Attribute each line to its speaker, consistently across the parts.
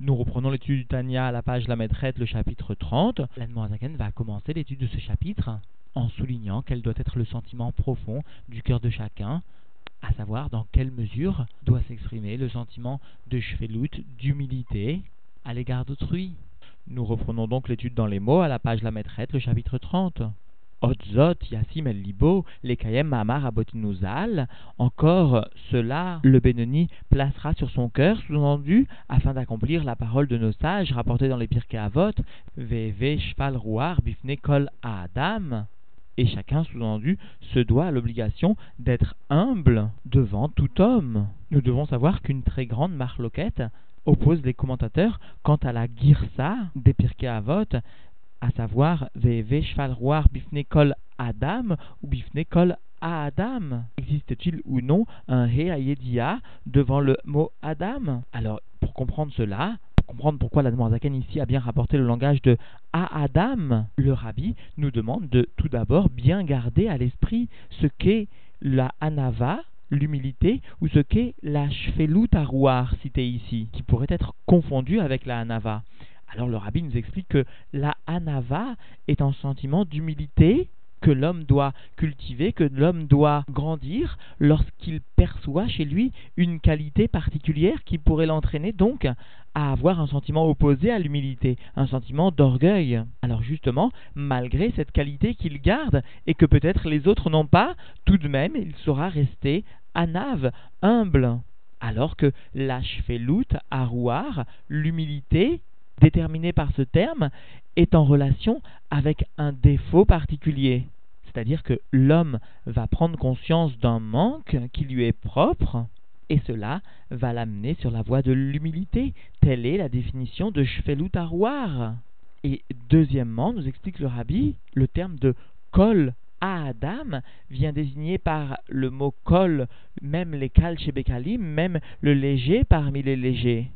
Speaker 1: Nous reprenons l'étude du Tania à la page La Maîtrette, le chapitre 30. L'Admorazaken va commencer l'étude de ce chapitre en soulignant quel doit être le sentiment profond du cœur de chacun, à savoir dans quelle mesure doit s'exprimer le sentiment de shvelut, d'humilité à l'égard d'autrui. Nous reprenons donc l'étude dans les mots à la page La Maîtrette, le chapitre 30. Otzot, Yassim el Libo, les Kayem Mahamar Abotinuzal, encore cela le Benoni placera sur son cœur, sous-entendu, afin d'accomplir la parole de nos sages rapportée dans les Pirkei Avot, Veve Shval Ruar Bifne Kol Adam. Et chacun, sous-entendu, se doit à l'obligation d'être humble devant tout homme. Nous devons savoir qu'une très grande marloquette oppose les commentateurs quant à la girsa des Pirkei Avot, à savoir Veve Shval Bifne Kol Adam ou Bifne Kol Adam. Existe-t-il ou non un He Ayedia devant le mot Adam? Alors, pour comprendre cela, pour comprendre pourquoi la Zaken ici a bien rapporté le langage de A Adam, le rabbi nous demande de tout d'abord bien garder à l'esprit ce qu'est la Anava, l'humilité, ou ce qu'est la Arouar, cité ici, qui pourrait être confondu avec la Anava. Alors le rabbi nous explique que la anava est un sentiment d'humilité que l'homme doit cultiver, que l'homme doit grandir lorsqu'il perçoit chez lui une qualité particulière qui pourrait l'entraîner donc à avoir un sentiment opposé à l'humilité, un sentiment d'orgueil. Alors justement, malgré cette qualité qu'il garde et que peut-être les autres n'ont pas, tout de même il saura rester anave, humble. Alors que l'ashfelut, arouar, l'humilité, déterminé par ce terme est en relation avec un défaut particulier. C'est-à-dire que l'homme va prendre conscience d'un manque qui lui est propre, et cela va l'amener sur la voie de l'humilité. Telle est la définition de Shvelut Arouar. Et deuxièmement, nous explique le rabbi, le terme de kol à Adam vient désigner par le mot kol même les kal chez Bekalim, même le léger parmi les légers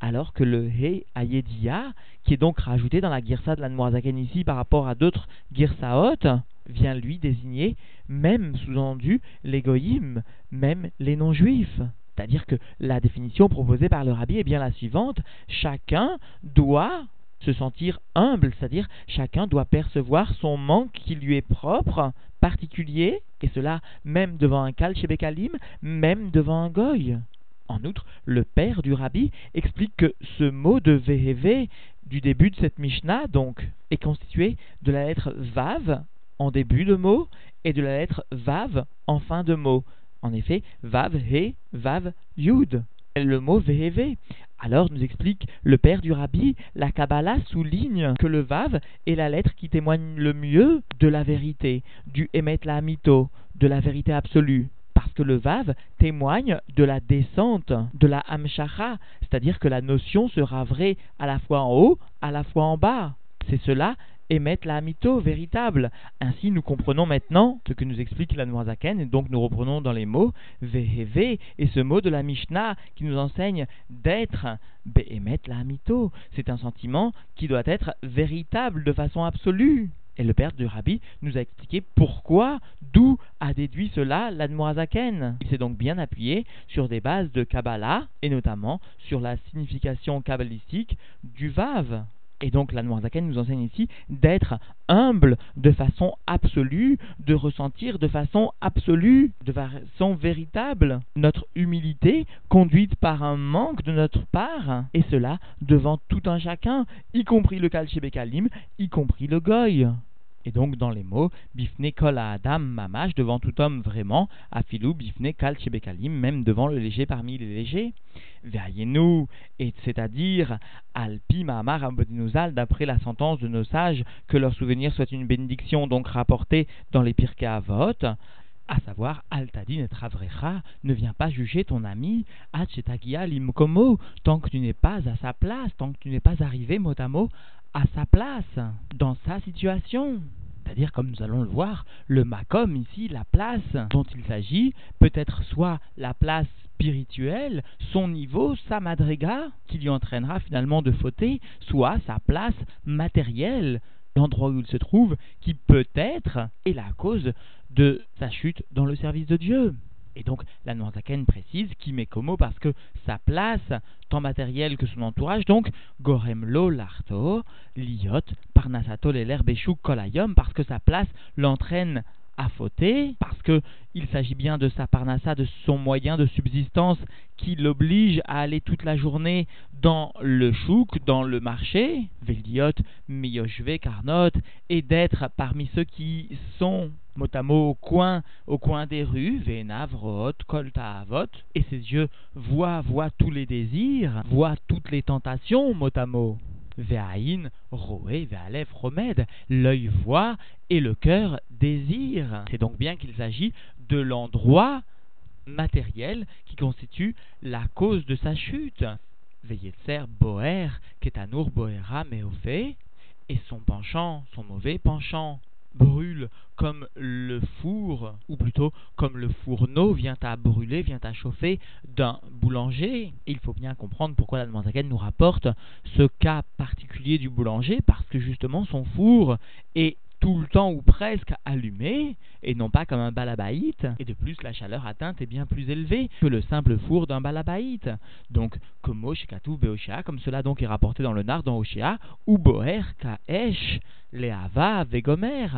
Speaker 1: alors que le He Ayedia, qui est donc rajouté dans la Girsa de l'Anmoazaken ici par rapport à d'autres Girsaot, vient lui désigner même sous-entendu les goyim, même les non-juifs. C'est-à-dire que la définition proposée par le rabbi est bien la suivante chacun doit se sentir humble, c'est-à-dire chacun doit percevoir son manque qui lui est propre, particulier, et cela même devant un Kal Shebekalim, même devant un Goy. En outre, le père du rabbi explique que ce mot de Veheve du début de cette Mishnah, donc, est constitué de la lettre Vav en début de mot et de la lettre Vav en fin de mot. En effet, Vav, He, Vav, Yud. Le mot Veheve. Alors, nous explique le père du rabbi, la Kabbalah souligne que le Vav est la lettre qui témoigne le mieux de la vérité, du Emet la Mito, de la vérité absolue le Vav témoigne de la descente, de la Hamshacha, c'est-à-dire que la notion sera vraie à la fois en haut, à la fois en bas. C'est cela émettre la mytho véritable. Ainsi, nous comprenons maintenant ce que nous explique la Noirzaken, et donc nous reprenons dans les mots Veheve, et ce mot de la Mishnah qui nous enseigne d'être Behemet la mytho. C'est un sentiment qui doit être véritable de façon absolue. Et le père du rabbi nous a expliqué pourquoi, d'où a déduit cela l'Admorazaken. Il s'est donc bien appuyé sur des bases de Kabbalah, et notamment sur la signification kabbalistique du Vav. Et donc l'Admorazaken nous enseigne ici d'être humble de façon absolue, de ressentir de façon absolue, de façon véritable, notre humilité conduite par un manque de notre part, et cela devant tout un chacun, y compris le Kalchebekalim, y compris le Goy. Et donc dans les mots, bifne kol Adam mamash, devant tout homme vraiment, afilou bifne kal chebekalim, même devant le léger parmi les légers. Veillez-nous, et c'est-à-dire alpi mahamar abodinuzal, d'après la sentence de nos sages, que leur souvenir soit une bénédiction, donc rapportée dans les Pirkei Avot, à savoir Altadin et Travrecha, ne viens pas juger ton ami, Achetagia limkomo, tant que tu n'es pas à sa place, tant que tu n'es pas arrivé mot à mot à sa place, dans sa situation. C'est-à-dire, comme nous allons le voir, le makom ici, la place dont il s'agit, peut être soit la place spirituelle, son niveau, sa madriga, qui lui entraînera finalement de fauter, soit sa place matérielle, l'endroit où il se trouve, qui peut-être est la cause de sa chute dans le service de Dieu. Et donc, la Noirzaken précise qui met Komo parce que sa place, tant matérielle que son entourage, donc Goremlo Larto, Liot, Parnasato Leler Beshuk Kolayom, parce que sa place l'entraîne à fauter, parce que il s'agit bien de sa parnassa, de son moyen de subsistance qui l'oblige à aller toute la journée dans le chouk, dans le marché, Veldiot, Miyoshve, Karnot, et d'être parmi ceux qui sont mot au coin, au coin des rues, Venavrot, Kolta Avot, et ses yeux voient, voient tous les désirs, voient toutes les tentations, mot à mot. Ve'aïn, roé, ve'alef, romed, l'œil voit et le cœur désire. C'est donc bien qu'il s'agit de l'endroit matériel qui constitue la cause de sa chute. Ve'yetzer boer, ketanour boera meofé, et son penchant, son mauvais penchant brûle comme le four, ou plutôt comme le fourneau vient à brûler, vient à chauffer d'un boulanger. il faut bien comprendre pourquoi la Zaken nous rapporte ce cas particulier du boulanger, parce que justement son four est tout le temps ou presque allumé, et non pas comme un balabaït. Et de plus, la chaleur atteinte est bien plus élevée que le simple four d'un balabaït. Donc, comme Oshkatu Beoshea, comme cela donc est rapporté dans le Nard dans Oshea, ou Boer Kaesh, Leava Vegomer.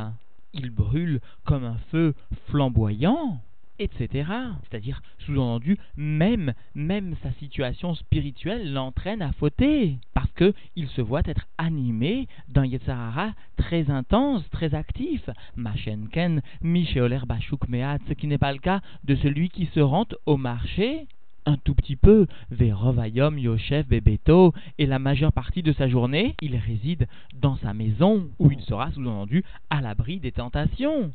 Speaker 1: Il brûle comme un feu flamboyant etc. C'est-à-dire, sous-entendu, même, même sa situation spirituelle l'entraîne à fauter, parce qu'il se voit être animé d'un Yetzarara très intense, très actif. Machenken, Mishéoler Bashuk ce qui n'est pas le cas de celui qui se rend au marché un tout petit peu, Verovayom, Yoshev, Bebeto, et la majeure partie de sa journée, il réside dans sa maison, où il sera sous-entendu à l'abri des tentations.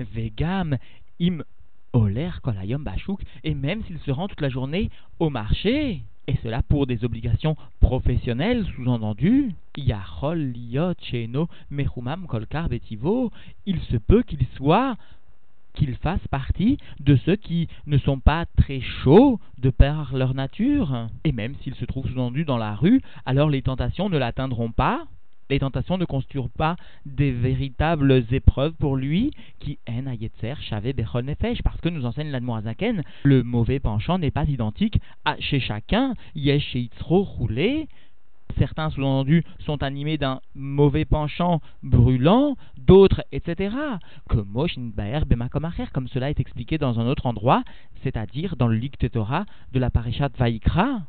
Speaker 1: Vegam, im Oler kolayom et même s'il se rend toute la journée au marché, et cela pour des obligations professionnelles, sous-entendu, Yachol liot sheno mechumam kolkar betivo, il se peut qu'il soit qu'il fasse partie de ceux qui ne sont pas très chauds de par leur nature. Et même s'il se trouve sous-entendu dans la rue, alors les tentations ne l'atteindront pas, les tentations ne constituent pas des véritables épreuves pour lui, qui en ayetzer shave bechol nefesh, parce que nous enseigne l'admorazaken, le mauvais penchant n'est pas identique à chez chacun, yesh chez roulé, certains sous-entendus sont animés d'un mauvais penchant brûlant, d'autres, etc. Comme comme cela est expliqué dans un autre endroit, c'est-à-dire dans le Torah de la Parashat Vaikra.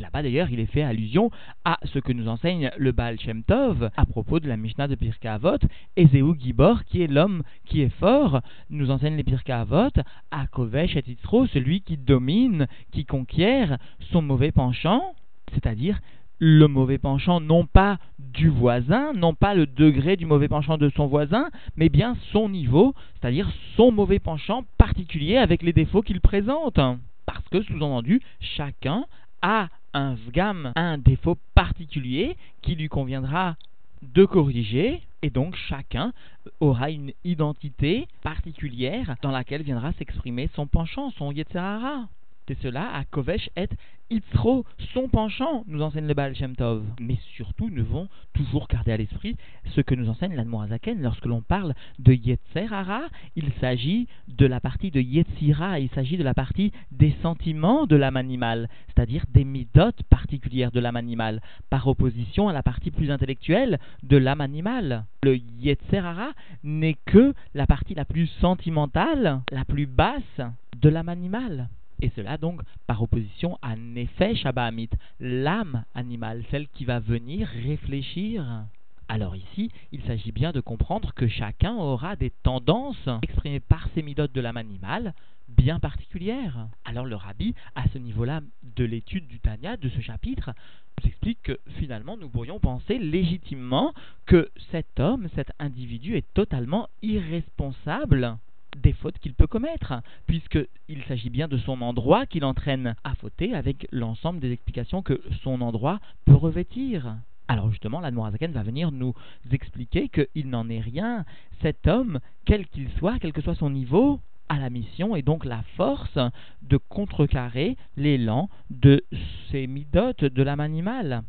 Speaker 1: Là-bas d'ailleurs, il est fait allusion à ce que nous enseigne le Baal Shem Tov à propos de la Mishnah de Pirkei Avot, Ezeu Gibor, qui est l'homme qui est fort, nous enseigne les Pirkei Avot, à Kovesh et Titro, celui qui domine, qui conquiert son mauvais penchant, c'est-à-dire le mauvais penchant non pas du voisin, non pas le degré du mauvais penchant de son voisin, mais bien son niveau, c'est-à-dire son mauvais penchant particulier avec les défauts qu'il présente. Parce que, sous-entendu, chacun a un vgam, un défaut particulier qui lui conviendra de corriger, et donc chacun aura une identité particulière dans laquelle viendra s'exprimer son penchant, son yetzerara. C'est cela à Kovesh et Itzro, son penchant, nous enseigne le Baal Shem Tov. Mais surtout, nous devons toujours garder à l'esprit ce que nous enseigne l'Admorazaken. Lorsque l'on parle de Yetzerara, il s'agit de la partie de Yetzira, il s'agit de la partie des sentiments de l'âme animale, c'est-à-dire des midotes particulières de l'âme animale, par opposition à la partie plus intellectuelle de l'âme animale. Le Yetzerara n'est que la partie la plus sentimentale, la plus basse de l'âme animale. Et cela donc par opposition à Nefesh Abahamit, l'âme animale, celle qui va venir réfléchir. Alors ici, il s'agit bien de comprendre que chacun aura des tendances exprimées par ces midotes de l'âme animale bien particulières. Alors le rabbi, à ce niveau-là de l'étude du Tanya, de ce chapitre, nous explique que finalement nous pourrions penser légitimement que cet homme, cet individu est totalement irresponsable des fautes qu'il peut commettre, puisqu'il s'agit bien de son endroit qu'il entraîne à fauter avec l'ensemble des explications que son endroit peut revêtir. Alors justement, la Noirazaken va venir nous expliquer qu'il n'en est rien. Cet homme, quel qu'il soit, quel que soit son niveau, a la mission et donc la force de contrecarrer l'élan de ces midotes de l'âme animale.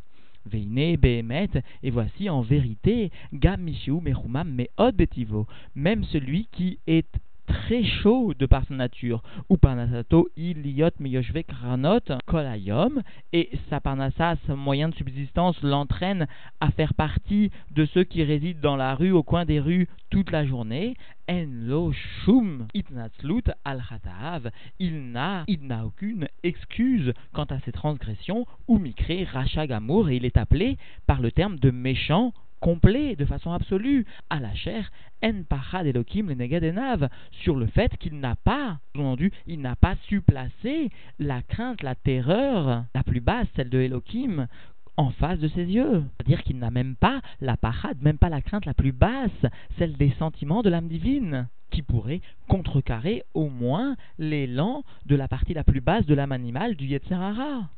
Speaker 1: Veine, Behemet, et voici en vérité, Gam Mishiu Mechumam Meod Betivo, même celui qui est très chaud de par sa nature. Ou parnasato iliot meyoshve kranot kolayom, et sa parnassa, son moyen de subsistance, l'entraîne à faire partie de ceux qui résident dans la rue, au coin des rues, toute la journée. En shum itnatslut al il n'a, il n'a aucune excuse quant à ses transgressions, ou mikre rachagamour, et il est appelé par le terme de méchant complet, de façon absolue, à la chair, en pachad elokim le sur le fait qu'il n'a pas, entendu, il n'a pas su placer la crainte, la terreur la plus basse, celle de Elohim, en face de ses yeux. C'est-à-dire qu'il n'a même pas la parade, même pas la crainte la plus basse, celle des sentiments de l'âme divine, qui pourrait contrecarrer au moins l'élan de la partie la plus basse de l'âme animale du Yetzerara.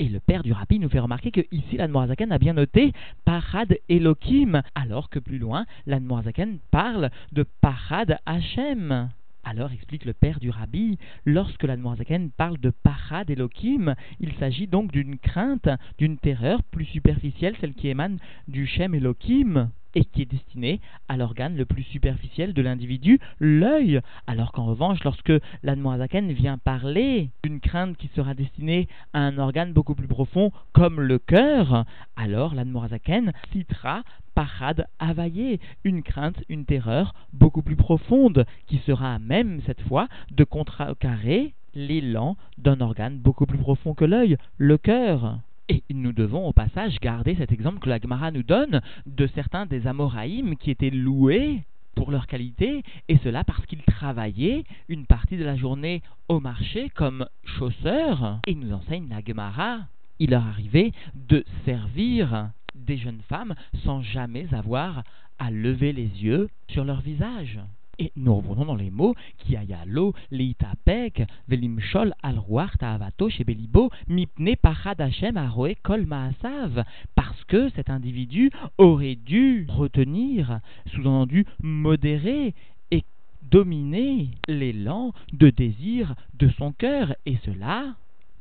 Speaker 1: Et le père du rabbi nous fait remarquer que ici l'Anmoazaken a bien noté Parad Elohim, alors que plus loin l'Anmoazaken parle de Parad Hashem. Alors explique le père du rabbi, lorsque l'Anmoazaken parle de Parad Elohim, il s'agit donc d'une crainte, d'une terreur plus superficielle, celle qui émane du Shem Elohim et qui est destiné à l'organe le plus superficiel de l'individu, l'œil. Alors qu'en revanche, lorsque l'Admoazaken vient parler d'une crainte qui sera destinée à un organe beaucoup plus profond, comme le cœur, alors l'Admoazaken citera parade availlé, une crainte, une terreur beaucoup plus profonde, qui sera même cette fois de contrecarrer l'élan d'un organe beaucoup plus profond que l'œil, le cœur. Et nous devons au passage garder cet exemple que la Gemara nous donne de certains des Amoraïm qui étaient loués pour leur qualité, et cela parce qu'ils travaillaient une partie de la journée au marché comme chausseurs. Et nous enseigne la Gemara, il leur arrivait de servir des jeunes femmes sans jamais avoir à lever les yeux sur leur visage. Et nous revenons dans les mots. Qui ayalo leitapek velimshol al ta'avato chez Belibo mipne pachad Hashem aroe kol maasav. Parce que cet individu aurait dû retenir, sous-entendu modérer et dominer l'élan de désir de son cœur. Et cela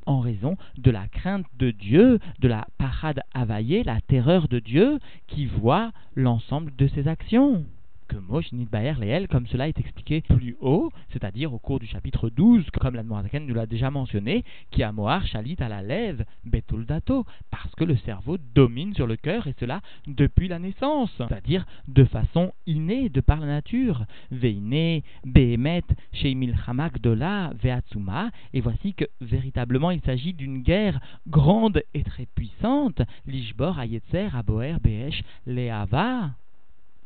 Speaker 1: en raison de la crainte de Dieu, de la parade availlée, la terreur de Dieu qui voit l'ensemble de ses actions que Moshe Baer Leel, comme cela est expliqué plus haut, c'est-à-dire au cours du chapitre 12, comme la nous l'a déjà mentionné, qui a Moar Chalit à la lève, Betul Dato, parce que le cerveau domine sur le cœur, et cela depuis la naissance, c'est-à-dire de façon innée, de par la nature. Veine, Behemet, Sheimil Hamak Dola, Veatsuma, et voici que véritablement il s'agit d'une guerre grande et très puissante, Lishbor, Ayetzer, Aboer, Beesh, Leava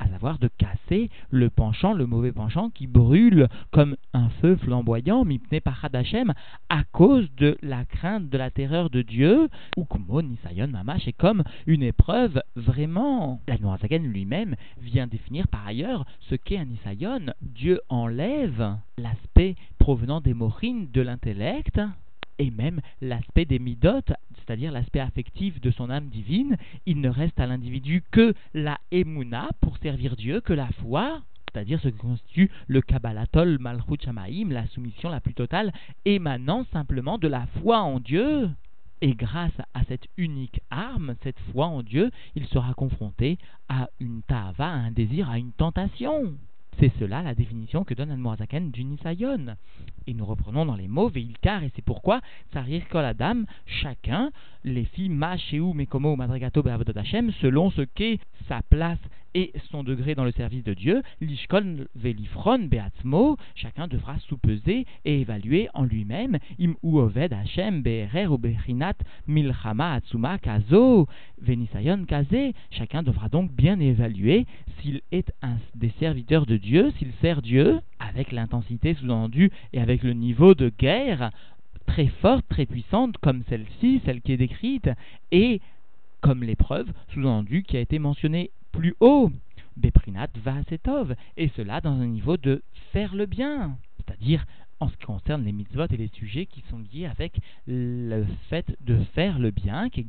Speaker 1: à savoir de casser le penchant, le mauvais penchant qui brûle comme un feu flamboyant, mipne par Hadachem, à cause de la crainte, de la terreur de Dieu, ou kumo nisayon mamash est comme une épreuve vraiment. La Noirzaken lui-même vient définir par ailleurs ce qu'est un nisayon. Dieu enlève l'aspect provenant des morines de l'intellect et même l'aspect des midotes, c'est-à-dire l'aspect affectif de son âme divine, il ne reste à l'individu que la emuna pour servir Dieu, que la foi, c'est-à-dire ce qui constitue le Kabbalatol Malchut Shamaim, la soumission la plus totale, émanant simplement de la foi en Dieu. Et grâce à cette unique arme, cette foi en Dieu, il sera confronté à une tava, à un désir, à une tentation. C'est cela la définition que donne Anmoazaken du Nisayon. Et nous reprenons dans les mots Veilkar, et c'est pourquoi Tsarir Kol Adam, chacun, les filles Ma, Sheu, Mekomo, Madragato, Hashem, selon ce qu'est sa place et son degré dans le service de Dieu, l'ishkol velifron beatzmo, chacun devra sous-peser et évaluer en lui-même, im ou oved Hashem be'erer ou milchama atsuma kazo, venisayon kazé, chacun devra donc bien évaluer s'il est un des serviteurs de Dieu, s'il sert Dieu, avec l'intensité sous-entendue et avec le niveau de guerre très forte, très puissante, comme celle-ci, celle qui est décrite, et comme l'épreuve sous-entendue qui a été mentionnée plus haut. Beprinat Vasetov, et cela dans un niveau de faire le bien, c'est-à-dire en ce qui concerne les mitzvot et les sujets qui sont liés avec le fait de faire le bien, qui est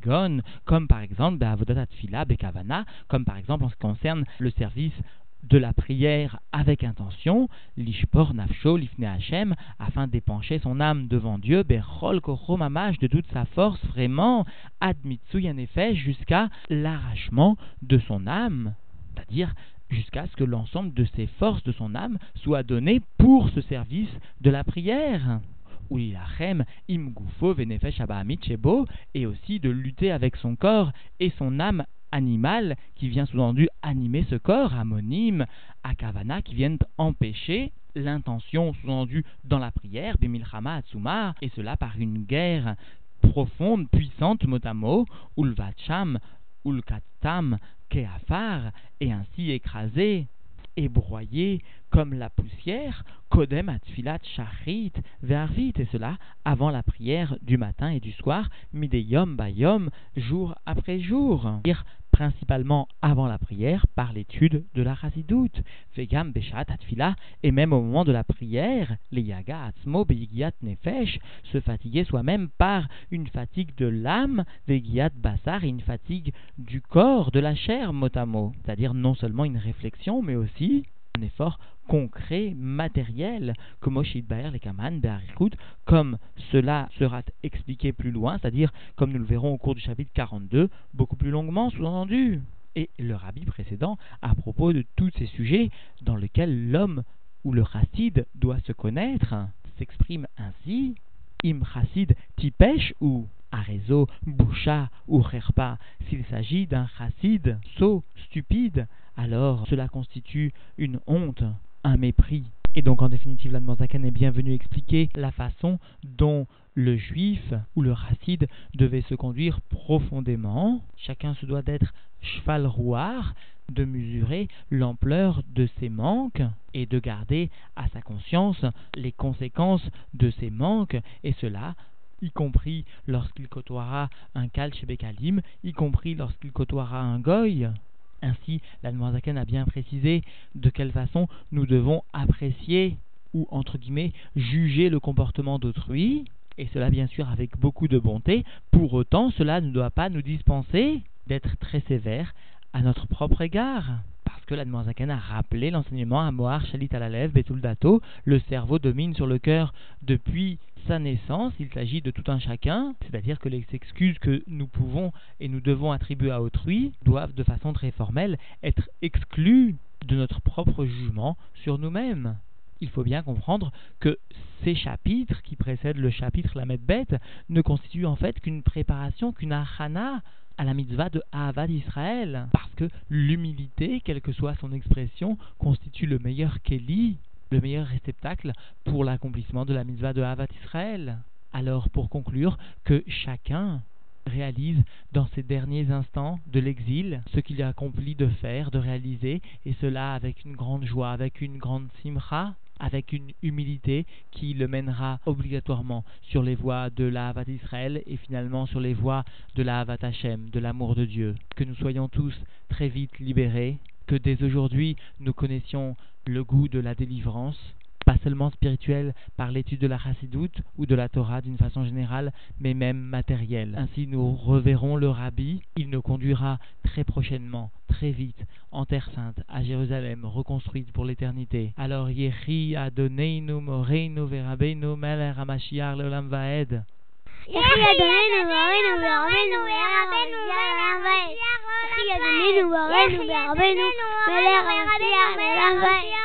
Speaker 1: comme par exemple Be'avodat Fila, Bekavana, comme par exemple en ce qui concerne le service de la prière avec intention, l'ishpor nafsho lifne Hashem, afin d'épancher son âme devant Dieu, mamash de toute sa force, vraiment, admitsu en effet, jusqu'à l'arrachement de son âme, c'est-à-dire jusqu'à ce que l'ensemble de ses forces de son âme soit donné pour ce service de la prière. Ulilachem, imgufo venefesh chebo, et aussi de lutter avec son corps et son âme animale qui vient sous-entendu animer ce corps, amonyme, akavana, qui viennent empêcher l'intention sous-entendue dans la prière, bimilchama atsumar, et cela par une guerre profonde, puissante, mot à ulvacham, ulkatam, keafar, et ainsi écraser et broyer comme la poussière, kodem atfilat shachrit vervit, et cela avant la prière du matin et du soir, mideyom bayom, jour après jour principalement avant la prière par l'étude de la chassidoute, vegam beshat atfila, et même au moment de la prière, les yaga atzmo beyigiat nefesh, se fatiguer soi-même par une fatigue de l'âme, vegiat basar, et une fatigue du corps, de la chair, motamo, c'est-à-dire non seulement une réflexion, mais aussi un effort concret, matériel, comme Baer les Kaman, comme cela sera expliqué plus loin, c'est-à-dire, comme nous le verrons au cours du chapitre 42, beaucoup plus longuement, sous-entendu. Et le rabbi précédent, à propos de tous ces sujets dans lesquels l'homme ou le chassid doit se connaître, s'exprime ainsi Im chassid tipesh ou arezo, boucha ou cherpa. S'il s'agit d'un chassid sot, stupide, alors cela constitue une honte, un mépris. Et donc en définitive, l'Admanzakan est bienvenu expliquer la façon dont le juif ou le racide devait se conduire profondément. Chacun se doit d'être cheval rouard, de mesurer l'ampleur de ses manques et de garder à sa conscience les conséquences de ses manques, et cela y compris lorsqu'il côtoiera un Kal Bekalim, y compris lorsqu'il côtoiera un Goy. Ainsi, l'Admoisaken a bien précisé de quelle façon nous devons apprécier ou, entre guillemets, juger le comportement d'autrui, et cela bien sûr avec beaucoup de bonté. Pour autant, cela ne doit pas nous dispenser d'être très sévère à notre propre égard. Parce que l'Admoisaken a rappelé l'enseignement à Moar Shalit Alalev Betul Dato, le cerveau domine sur le cœur depuis sa naissance, il s'agit de tout un chacun, c'est-à-dire que les excuses que nous pouvons et nous devons attribuer à autrui doivent de façon très formelle être exclues de notre propre jugement sur nous-mêmes. Il faut bien comprendre que ces chapitres qui précèdent le chapitre La Bête ne constituent en fait qu'une préparation, qu'une achana à la mitzvah de Ahavad Israël. Parce que l'humilité, quelle que soit son expression, constitue le meilleur Kéli le meilleur réceptacle pour l'accomplissement de la mitzvah de Havat Israël. Alors, pour conclure, que chacun réalise dans ces derniers instants de l'exil ce qu'il a accompli de faire, de réaliser, et cela avec une grande joie, avec une grande simcha, avec une humilité qui le mènera obligatoirement sur les voies de la Havat Israël et finalement sur les voies de la Havat Hashem, de l'amour de Dieu. Que nous soyons tous très vite libérés, que dès aujourd'hui nous connaissions le goût de la délivrance, pas seulement spirituelle par l'étude de la chassidoute ou de la Torah d'une façon générale, mais même matérielle. Ainsi nous reverrons le rabbi, il nous conduira très prochainement, très vite, en Terre Sainte, à Jérusalem, reconstruite pour l'éternité. Alors Yehi Adoneinu Moreinu Verabeinu Meler Hamashiach Leolam Vaed. Yehi Adoneinu Moreinu Verabeinu Meler Hamashiach Leolam Vaed. Melayu, Melayu, Melayu, Melayu, Melayu, Melayu, Melayu,